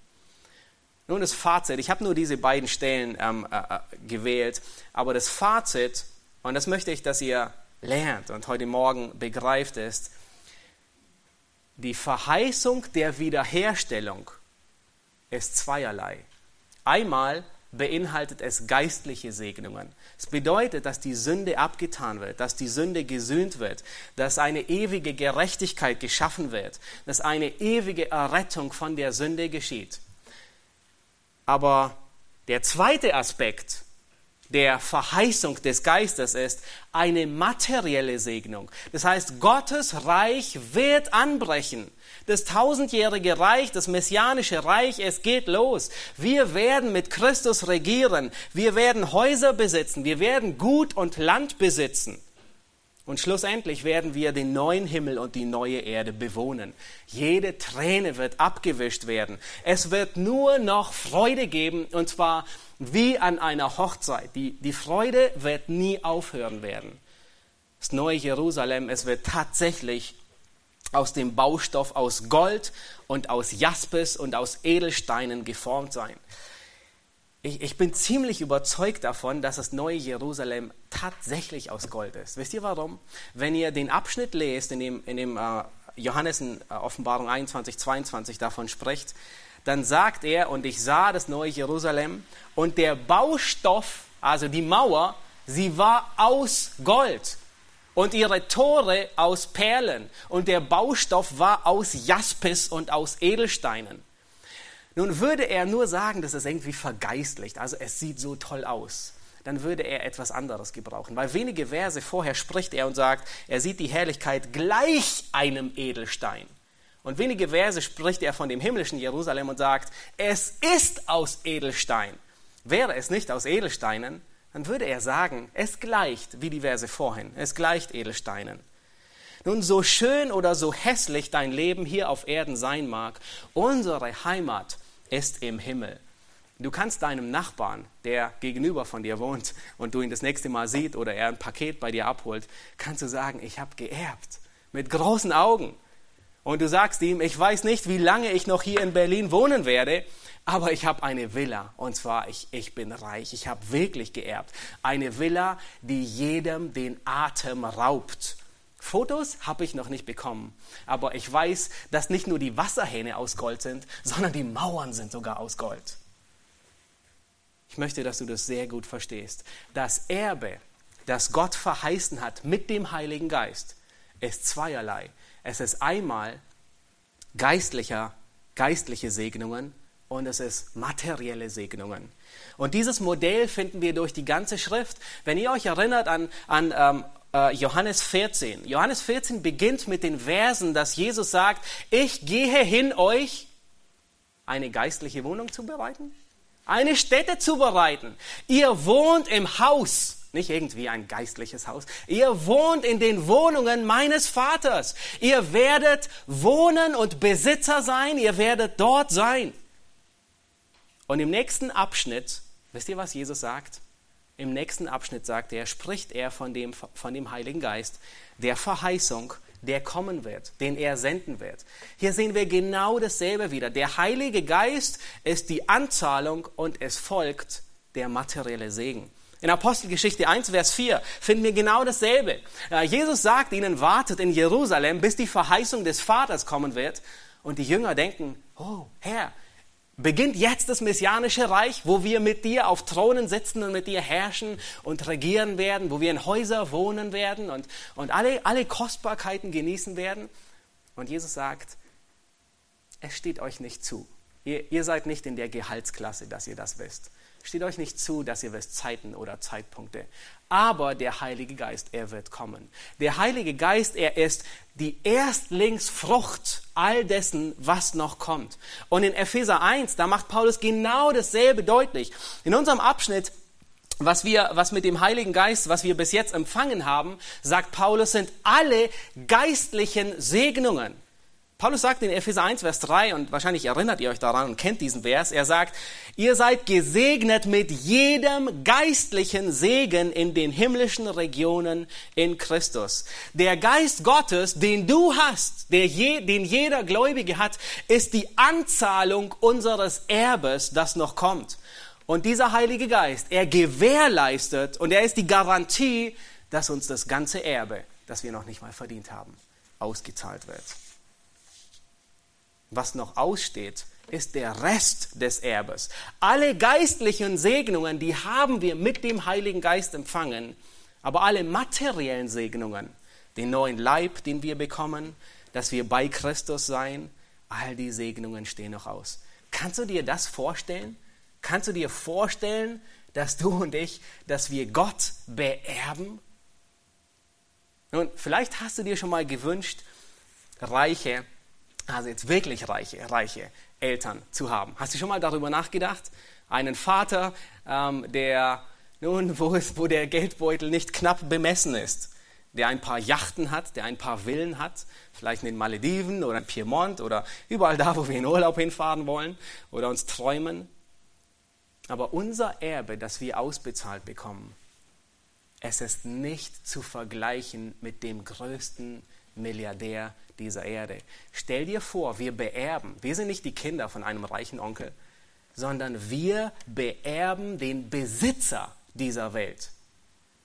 Nun, das Fazit, ich habe nur diese beiden Stellen ähm, äh, äh, gewählt, aber das Fazit, und das möchte ich, dass ihr lernt und heute Morgen begreift, ist, die Verheißung der Wiederherstellung ist zweierlei. Einmal beinhaltet es geistliche Segnungen. Es bedeutet, dass die Sünde abgetan wird, dass die Sünde gesühnt wird, dass eine ewige Gerechtigkeit geschaffen wird, dass eine ewige Errettung von der Sünde geschieht. Aber der zweite Aspekt der Verheißung des Geistes ist eine materielle Segnung. Das heißt, Gottes Reich wird anbrechen. Das tausendjährige Reich, das messianische Reich, es geht los. Wir werden mit Christus regieren. Wir werden Häuser besitzen. Wir werden Gut und Land besitzen. Und schlussendlich werden wir den neuen Himmel und die neue Erde bewohnen. Jede Träne wird abgewischt werden. Es wird nur noch Freude geben, und zwar wie an einer Hochzeit. Die, die Freude wird nie aufhören werden. Das neue Jerusalem, es wird tatsächlich aus dem Baustoff aus Gold und aus Jaspis und aus Edelsteinen geformt sein. Ich, ich, bin ziemlich überzeugt davon, dass das neue Jerusalem tatsächlich aus Gold ist. Wisst ihr warum? Wenn ihr den Abschnitt lest, in dem, in dem äh, Johannes in äh, Offenbarung 21, 22 davon spricht, dann sagt er, und ich sah das neue Jerusalem, und der Baustoff, also die Mauer, sie war aus Gold und ihre Tore aus Perlen und der Baustoff war aus Jaspis und aus Edelsteinen. Nun würde er nur sagen, dass es irgendwie vergeistlicht, also es sieht so toll aus. Dann würde er etwas anderes gebrauchen, weil wenige Verse vorher spricht er und sagt, er sieht die Herrlichkeit gleich einem Edelstein. Und wenige Verse spricht er von dem himmlischen Jerusalem und sagt, es ist aus Edelstein. Wäre es nicht aus Edelsteinen, dann würde er sagen, es gleicht, wie die Verse vorhin, es gleicht Edelsteinen. Nun, so schön oder so hässlich dein Leben hier auf Erden sein mag, unsere Heimat ist im Himmel. Du kannst deinem Nachbarn, der gegenüber von dir wohnt und du ihn das nächste Mal siehst oder er ein Paket bei dir abholt, kannst du sagen, ich habe geerbt. Mit großen Augen. Und du sagst ihm, ich weiß nicht, wie lange ich noch hier in Berlin wohnen werde, aber ich habe eine Villa und zwar ich, ich bin reich, ich habe wirklich geerbt. Eine Villa, die jedem den Atem raubt. Fotos habe ich noch nicht bekommen, aber ich weiß, dass nicht nur die Wasserhähne aus Gold sind, sondern die Mauern sind sogar aus Gold. Ich möchte, dass du das sehr gut verstehst. Das Erbe, das Gott verheißen hat mit dem Heiligen Geist, ist zweierlei. Es ist einmal geistlicher, geistliche Segnungen und es ist materielle Segnungen. Und dieses Modell finden wir durch die ganze Schrift. Wenn ihr euch erinnert an, an ähm, äh, Johannes 14. Johannes 14 beginnt mit den Versen, dass Jesus sagt, ich gehe hin, euch eine geistliche Wohnung zu bereiten, eine Stätte zu bereiten. Ihr wohnt im Haus, nicht irgendwie ein geistliches Haus. Ihr wohnt in den Wohnungen meines Vaters. Ihr werdet wohnen und Besitzer sein. Ihr werdet dort sein. Und im nächsten Abschnitt, wisst ihr, was Jesus sagt? Im nächsten Abschnitt sagt er, spricht er von dem, von dem Heiligen Geist, der Verheißung, der kommen wird, den er senden wird. Hier sehen wir genau dasselbe wieder. Der Heilige Geist ist die Anzahlung und es folgt der materielle Segen. In Apostelgeschichte 1, Vers 4 finden wir genau dasselbe. Jesus sagt ihnen, wartet in Jerusalem, bis die Verheißung des Vaters kommen wird. Und die Jünger denken, oh Herr, beginnt jetzt das messianische Reich, wo wir mit dir auf Thronen sitzen und mit dir herrschen und regieren werden, wo wir in Häuser wohnen werden und, und alle, alle Kostbarkeiten genießen werden. Und Jesus sagt, es steht euch nicht zu. Ihr, ihr seid nicht in der Gehaltsklasse, dass ihr das wisst. Steht euch nicht zu, dass ihr wisst Zeiten oder Zeitpunkte. Aber der Heilige Geist, er wird kommen. Der Heilige Geist, er ist die Erstlingsfrucht all dessen, was noch kommt. Und in Epheser 1, da macht Paulus genau dasselbe deutlich. In unserem Abschnitt was wir, was mit dem Heiligen Geist, was wir bis jetzt empfangen haben, sagt Paulus, sind alle geistlichen Segnungen. Paulus sagt in Epheser 1, Vers 3, und wahrscheinlich erinnert ihr euch daran und kennt diesen Vers, er sagt, ihr seid gesegnet mit jedem geistlichen Segen in den himmlischen Regionen in Christus. Der Geist Gottes, den du hast, der je, den jeder Gläubige hat, ist die Anzahlung unseres Erbes, das noch kommt. Und dieser Heilige Geist, er gewährleistet und er ist die Garantie, dass uns das ganze Erbe, das wir noch nicht mal verdient haben, ausgezahlt wird. Was noch aussteht, ist der Rest des Erbes. Alle geistlichen Segnungen, die haben wir mit dem Heiligen Geist empfangen, aber alle materiellen Segnungen, den neuen Leib, den wir bekommen, dass wir bei Christus sein, all die Segnungen stehen noch aus. Kannst du dir das vorstellen? Kannst du dir vorstellen, dass du und ich, dass wir Gott beerben? Nun, vielleicht hast du dir schon mal gewünscht, reiche, also jetzt wirklich reiche, reiche Eltern zu haben. Hast du schon mal darüber nachgedacht? Einen Vater, ähm, der nun, wo, es, wo der Geldbeutel nicht knapp bemessen ist, der ein paar Yachten hat, der ein paar Villen hat, vielleicht in den Malediven oder in Piemont oder überall da, wo wir in Urlaub hinfahren wollen oder uns träumen. Aber unser Erbe, das wir ausbezahlt bekommen, es ist nicht zu vergleichen mit dem größten Milliardär dieser Erde. Stell dir vor, wir beerben, wir sind nicht die Kinder von einem reichen Onkel, sondern wir beerben den Besitzer dieser Welt.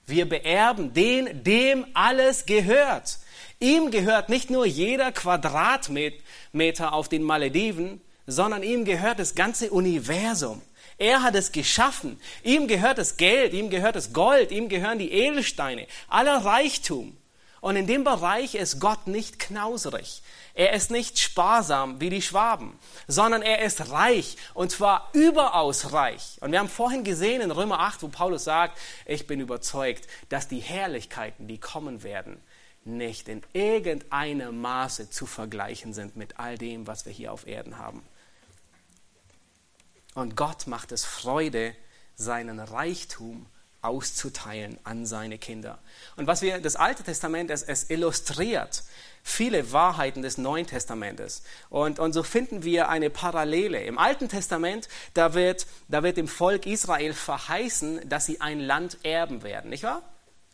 Wir beerben den, dem alles gehört. Ihm gehört nicht nur jeder Quadratmeter auf den Malediven, sondern ihm gehört das ganze Universum. Er hat es geschaffen. Ihm gehört das Geld, ihm gehört das Gold, ihm gehören die Edelsteine, aller Reichtum. Und in dem Bereich ist Gott nicht knauserig. Er ist nicht sparsam wie die Schwaben, sondern er ist reich und zwar überaus reich. Und wir haben vorhin gesehen in Römer 8, wo Paulus sagt, ich bin überzeugt, dass die Herrlichkeiten, die kommen werden, nicht in irgendeinem Maße zu vergleichen sind mit all dem, was wir hier auf Erden haben. Und Gott macht es Freude, seinen Reichtum auszuteilen an seine Kinder. Und was wir, das Alte Testament, es, es illustriert viele Wahrheiten des Neuen Testamentes. Und, und so finden wir eine Parallele. Im Alten Testament, da wird, da wird dem Volk Israel verheißen, dass sie ein Land erben werden, nicht wahr?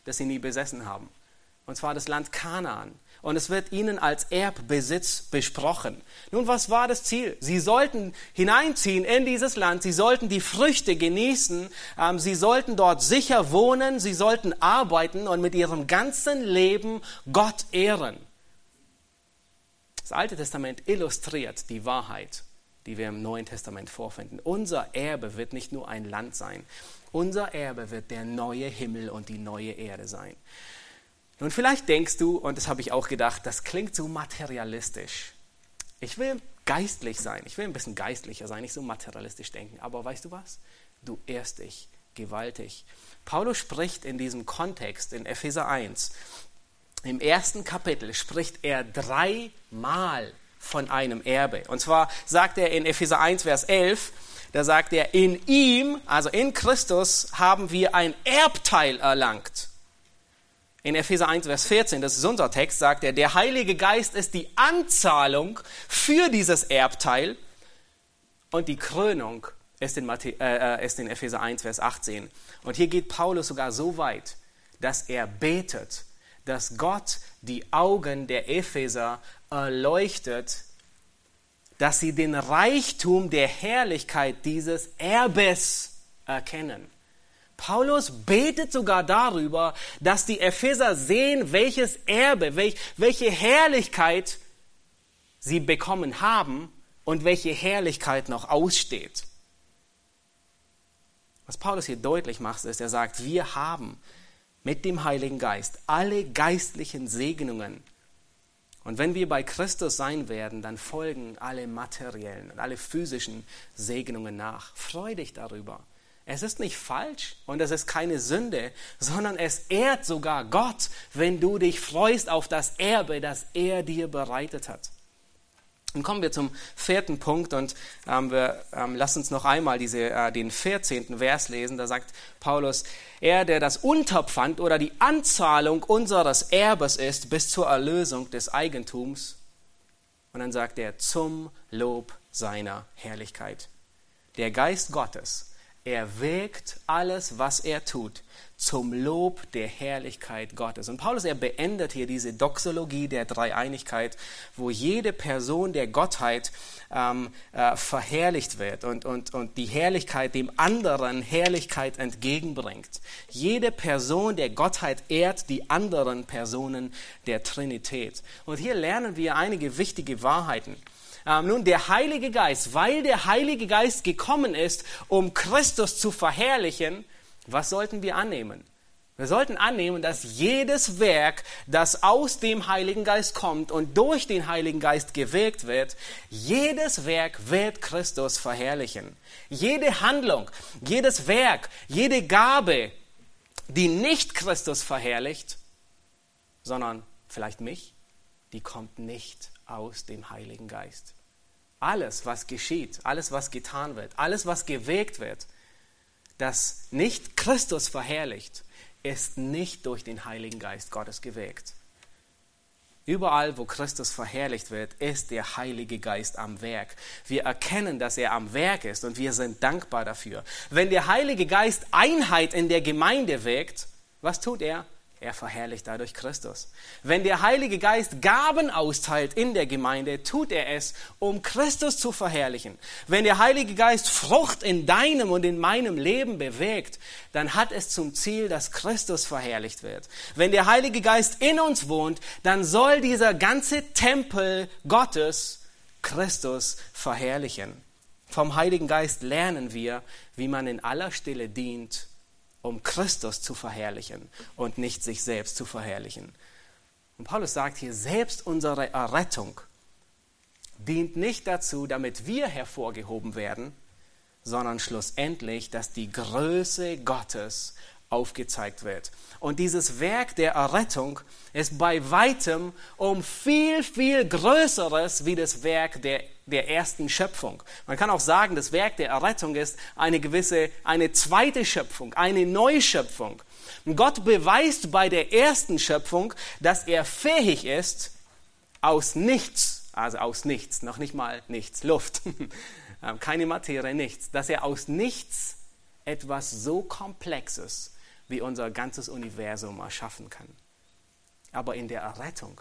Das sie nie besessen haben. Und zwar das Land Kanaan und es wird ihnen als Erbbesitz besprochen. Nun, was war das Ziel? Sie sollten hineinziehen in dieses Land, sie sollten die Früchte genießen, ähm, sie sollten dort sicher wohnen, sie sollten arbeiten und mit ihrem ganzen Leben Gott ehren. Das Alte Testament illustriert die Wahrheit, die wir im Neuen Testament vorfinden. Unser Erbe wird nicht nur ein Land sein, unser Erbe wird der neue Himmel und die neue Erde sein. Nun, vielleicht denkst du, und das habe ich auch gedacht, das klingt so materialistisch. Ich will geistlich sein, ich will ein bisschen geistlicher sein, nicht so materialistisch denken. Aber weißt du was? Du ehrst dich gewaltig. Paulus spricht in diesem Kontext in Epheser 1, im ersten Kapitel spricht er dreimal von einem Erbe. Und zwar sagt er in Epheser 1, Vers 11, da sagt er, in ihm, also in Christus, haben wir ein Erbteil erlangt. In Epheser 1, Vers 14, das ist unser Text, sagt er, der Heilige Geist ist die Anzahlung für dieses Erbteil und die Krönung ist in, Mathe, äh, äh ist in Epheser 1, Vers 18. Und hier geht Paulus sogar so weit, dass er betet, dass Gott die Augen der Epheser erleuchtet, dass sie den Reichtum der Herrlichkeit dieses Erbes erkennen. Paulus betet sogar darüber, dass die Epheser sehen, welches Erbe, welch, welche Herrlichkeit sie bekommen haben und welche Herrlichkeit noch aussteht. Was Paulus hier deutlich macht, ist, er sagt, wir haben mit dem Heiligen Geist alle geistlichen Segnungen. Und wenn wir bei Christus sein werden, dann folgen alle materiellen und alle physischen Segnungen nach. Freu dich darüber. Es ist nicht falsch und es ist keine Sünde, sondern es ehrt sogar Gott, wenn du dich freust auf das Erbe, das er dir bereitet hat. Und kommen wir zum vierten Punkt und ähm, wir ähm, lassen uns noch einmal diese, äh, den 14. Vers lesen. Da sagt Paulus, er, der das Unterpfand oder die Anzahlung unseres Erbes ist bis zur Erlösung des Eigentums. Und dann sagt er, zum Lob seiner Herrlichkeit. Der Geist Gottes er wirkt alles, was er tut, zum Lob der Herrlichkeit Gottes. Und Paulus, er beendet hier diese Doxologie der Dreieinigkeit, wo jede Person der Gottheit ähm, äh, verherrlicht wird und, und, und die Herrlichkeit dem anderen Herrlichkeit entgegenbringt. Jede Person der Gottheit ehrt die anderen Personen der Trinität. Und hier lernen wir einige wichtige Wahrheiten. Ähm, nun, der Heilige Geist, weil der Heilige Geist gekommen ist, um Christus zu verherrlichen, was sollten wir annehmen? Wir sollten annehmen, dass jedes Werk, das aus dem Heiligen Geist kommt und durch den Heiligen Geist gewirkt wird, jedes Werk wird Christus verherrlichen. Jede Handlung, jedes Werk, jede Gabe, die nicht Christus verherrlicht, sondern vielleicht mich, die kommt nicht aus dem Heiligen Geist. Alles, was geschieht, alles, was getan wird, alles, was gewirkt wird, das nicht Christus verherrlicht, ist nicht durch den Heiligen Geist Gottes gewirkt. Überall, wo Christus verherrlicht wird, ist der Heilige Geist am Werk. Wir erkennen, dass er am Werk ist und wir sind dankbar dafür. Wenn der Heilige Geist Einheit in der Gemeinde wirkt, was tut er? Er verherrlicht dadurch Christus. Wenn der Heilige Geist Gaben austeilt in der Gemeinde, tut er es, um Christus zu verherrlichen. Wenn der Heilige Geist Frucht in deinem und in meinem Leben bewegt, dann hat es zum Ziel, dass Christus verherrlicht wird. Wenn der Heilige Geist in uns wohnt, dann soll dieser ganze Tempel Gottes Christus verherrlichen. Vom Heiligen Geist lernen wir, wie man in aller Stille dient um Christus zu verherrlichen und nicht sich selbst zu verherrlichen. Und Paulus sagt hier, selbst unsere Errettung dient nicht dazu, damit wir hervorgehoben werden, sondern schlussendlich, dass die Größe Gottes aufgezeigt wird. Und dieses Werk der Errettung ist bei weitem um viel, viel größeres wie das Werk der, der ersten Schöpfung. Man kann auch sagen, das Werk der Errettung ist eine gewisse, eine zweite Schöpfung, eine Neuschöpfung. Gott beweist bei der ersten Schöpfung, dass er fähig ist, aus nichts, also aus nichts, noch nicht mal nichts, Luft, keine Materie, nichts, dass er aus nichts etwas so Komplexes wie unser ganzes Universum erschaffen kann. Aber in der Errettung,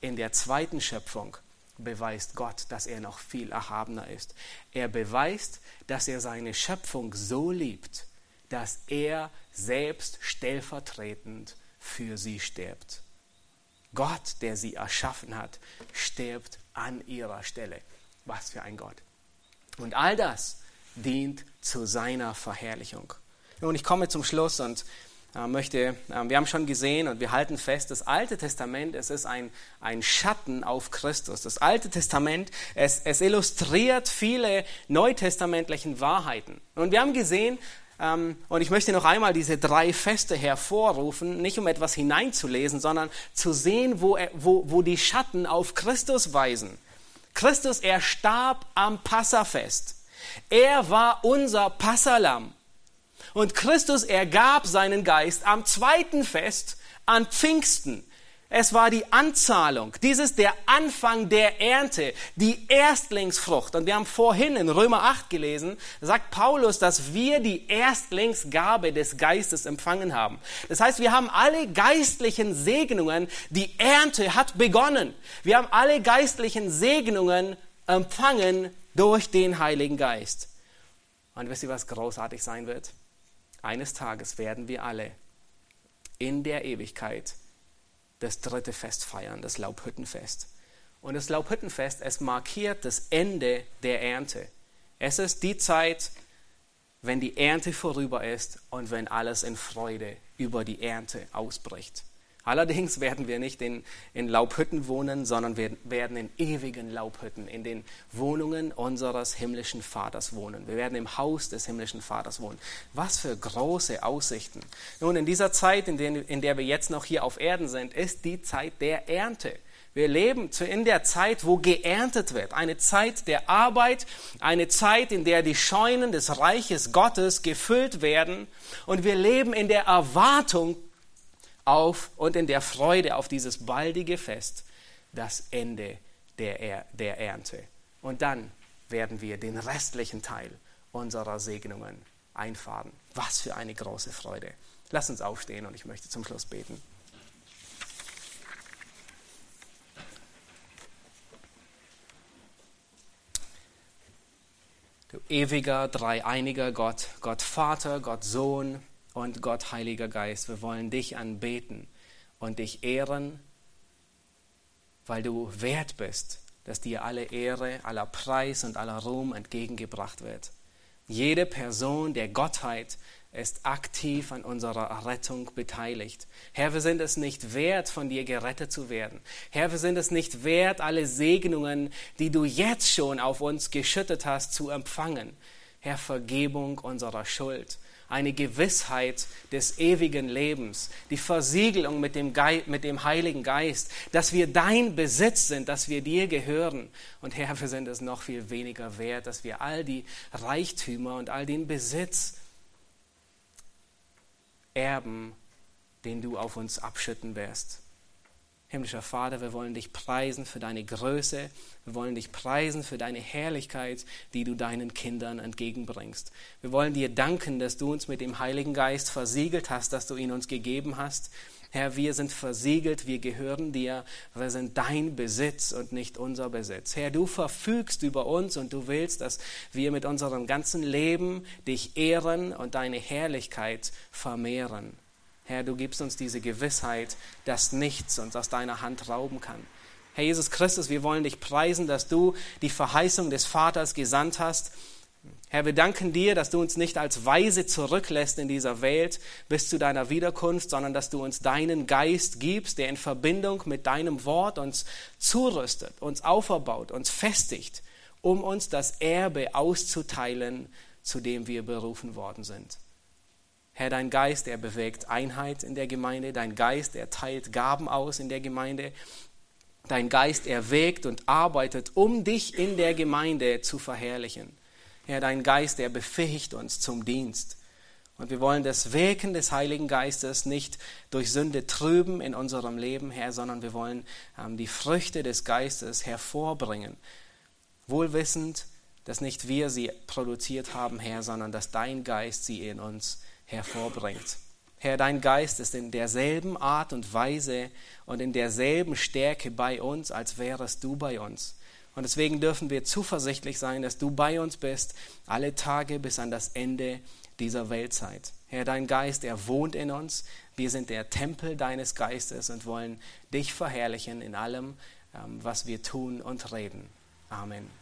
in der zweiten Schöpfung, beweist Gott, dass er noch viel erhabener ist. Er beweist, dass er seine Schöpfung so liebt, dass er selbst stellvertretend für sie stirbt. Gott, der sie erschaffen hat, stirbt an ihrer Stelle. Was für ein Gott. Und all das dient zu seiner Verherrlichung. Und ich komme zum Schluss und äh, möchte, äh, wir haben schon gesehen und wir halten fest, das Alte Testament, es ist ein, ein Schatten auf Christus. Das Alte Testament, es, es illustriert viele neutestamentlichen Wahrheiten. Und wir haben gesehen, ähm, und ich möchte noch einmal diese drei Feste hervorrufen, nicht um etwas hineinzulesen, sondern zu sehen, wo, wo, wo die Schatten auf Christus weisen. Christus, er starb am Passafest. Er war unser Passalam. Und Christus ergab seinen Geist am zweiten Fest an Pfingsten. Es war die Anzahlung. Dies ist der Anfang der Ernte, die Erstlingsfrucht. Und wir haben vorhin in Römer 8 gelesen, sagt Paulus, dass wir die Erstlingsgabe des Geistes empfangen haben. Das heißt, wir haben alle geistlichen Segnungen, die Ernte hat begonnen. Wir haben alle geistlichen Segnungen empfangen durch den Heiligen Geist. Und wisst ihr, was großartig sein wird? Eines Tages werden wir alle in der Ewigkeit das dritte Fest feiern, das Laubhüttenfest. Und das Laubhüttenfest, es markiert das Ende der Ernte. Es ist die Zeit, wenn die Ernte vorüber ist und wenn alles in Freude über die Ernte ausbricht. Allerdings werden wir nicht in, in Laubhütten wohnen, sondern wir werden in ewigen Laubhütten, in den Wohnungen unseres himmlischen Vaters wohnen. Wir werden im Haus des himmlischen Vaters wohnen. Was für große Aussichten. Nun, in dieser Zeit, in, den, in der wir jetzt noch hier auf Erden sind, ist die Zeit der Ernte. Wir leben in der Zeit, wo geerntet wird. Eine Zeit der Arbeit, eine Zeit, in der die Scheunen des Reiches Gottes gefüllt werden. Und wir leben in der Erwartung auf und in der Freude auf dieses baldige Fest, das Ende der, er der Ernte. Und dann werden wir den restlichen Teil unserer Segnungen einfahren. Was für eine große Freude. Lass uns aufstehen und ich möchte zum Schluss beten. Du ewiger, dreieiniger Gott, Gott Vater, Gott Sohn, und Gott, Heiliger Geist, wir wollen dich anbeten und dich ehren, weil du wert bist, dass dir alle Ehre, aller Preis und aller Ruhm entgegengebracht wird. Jede Person der Gottheit ist aktiv an unserer Rettung beteiligt. Herr, wir sind es nicht wert, von dir gerettet zu werden. Herr, wir sind es nicht wert, alle Segnungen, die du jetzt schon auf uns geschüttet hast, zu empfangen. Herr, Vergebung unserer Schuld, eine Gewissheit des ewigen Lebens, die Versiegelung mit dem, Ge mit dem Heiligen Geist, dass wir dein Besitz sind, dass wir dir gehören. Und Herr, wir sind es noch viel weniger wert, dass wir all die Reichtümer und all den Besitz erben, den du auf uns abschütten wirst. Himmlischer Vater, wir wollen dich preisen für deine Größe, wir wollen dich preisen für deine Herrlichkeit, die du deinen Kindern entgegenbringst. Wir wollen dir danken, dass du uns mit dem Heiligen Geist versiegelt hast, dass du ihn uns gegeben hast. Herr, wir sind versiegelt, wir gehören dir, wir sind dein Besitz und nicht unser Besitz. Herr, du verfügst über uns und du willst, dass wir mit unserem ganzen Leben dich ehren und deine Herrlichkeit vermehren. Herr, du gibst uns diese Gewissheit, dass nichts uns aus deiner Hand rauben kann. Herr Jesus Christus, wir wollen dich preisen, dass du die Verheißung des Vaters gesandt hast. Herr, wir danken dir, dass du uns nicht als Weise zurücklässt in dieser Welt bis zu deiner Wiederkunft, sondern dass du uns deinen Geist gibst, der in Verbindung mit deinem Wort uns zurüstet, uns auferbaut, uns festigt, um uns das Erbe auszuteilen, zu dem wir berufen worden sind. Herr, dein Geist, er bewegt Einheit in der Gemeinde, dein Geist, er teilt Gaben aus in der Gemeinde, dein Geist, er wägt und arbeitet, um dich in der Gemeinde zu verherrlichen. Herr, dein Geist, er befähigt uns zum Dienst. Und wir wollen das Wirken des Heiligen Geistes nicht durch Sünde trüben in unserem Leben, Herr, sondern wir wollen ähm, die Früchte des Geistes hervorbringen. Wohlwissend, dass nicht wir sie produziert haben, Herr, sondern dass dein Geist sie in uns hervorbringt. Herr, dein Geist ist in derselben Art und Weise und in derselben Stärke bei uns, als wärest du bei uns. Und deswegen dürfen wir zuversichtlich sein, dass du bei uns bist, alle Tage bis an das Ende dieser Weltzeit. Herr, dein Geist, er wohnt in uns. Wir sind der Tempel deines Geistes und wollen dich verherrlichen in allem, ähm, was wir tun und reden. Amen.